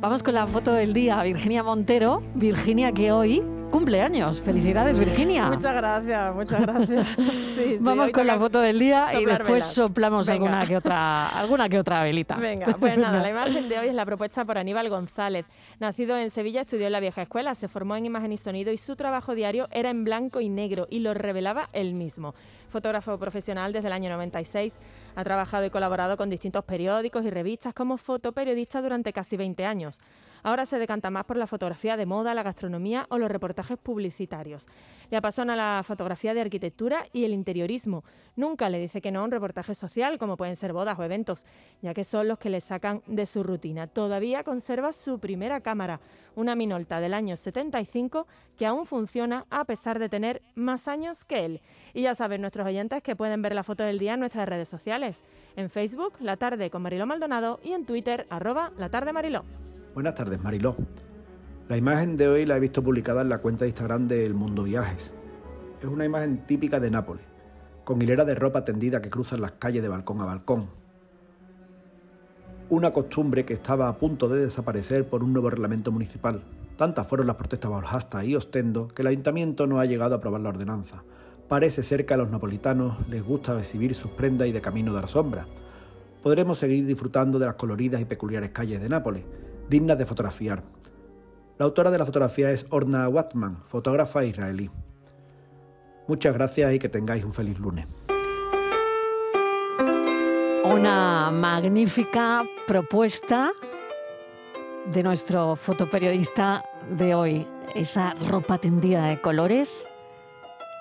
Vamos con la foto del día, Virginia Montero. Virginia que hoy cumpleaños. Felicidades, Virginia. Muchas gracias, muchas gracias. Vamos con la foto del día y después soplamos alguna que, otra, alguna que otra velita. Venga, pues nada, la imagen de hoy es la propuesta por Aníbal González. Nacido en Sevilla, estudió en la vieja escuela, se formó en imagen y sonido y su trabajo diario era en blanco y negro y lo revelaba él mismo. Fotógrafo profesional desde el año 96, ha trabajado y colaborado con distintos periódicos y revistas como fotoperiodista durante casi 20 años. Ahora se decanta más por la fotografía de moda, la gastronomía o los reportajes publicitarios. Le apasiona la fotografía de arquitectura y el interiorismo. Nunca le dice que no a un reportaje social, como pueden ser bodas o eventos, ya que son los que le sacan de su rutina. Todavía conserva su primera cámara, una Minolta del año 75, que aún funciona a pesar de tener más años que él. Y ya saben nuestros oyentes que pueden ver la foto del día en nuestras redes sociales. En Facebook, La Tarde con Mariló Maldonado y en Twitter, arroba La Tarde Mariló. Buenas tardes, Mariló. La imagen de hoy la he visto publicada en la cuenta de Instagram de El Mundo Viajes. Es una imagen típica de Nápoles, con hilera de ropa tendida que cruzan las calles de balcón a balcón. Una costumbre que estaba a punto de desaparecer por un nuevo reglamento municipal. Tantas fueron las protestas bajo Hasta y Ostendo que el ayuntamiento no ha llegado a aprobar la ordenanza. Parece ser que a los napolitanos les gusta exhibir sus prendas y de camino dar sombra. Podremos seguir disfrutando de las coloridas y peculiares calles de Nápoles, dignas de fotografiar. La autora de la fotografía es Orna Watman, fotógrafa israelí. Muchas gracias y que tengáis un feliz lunes. Una magnífica propuesta de nuestro fotoperiodista de hoy. Esa ropa tendida de colores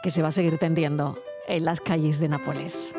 que se va a seguir tendiendo en las calles de Nápoles.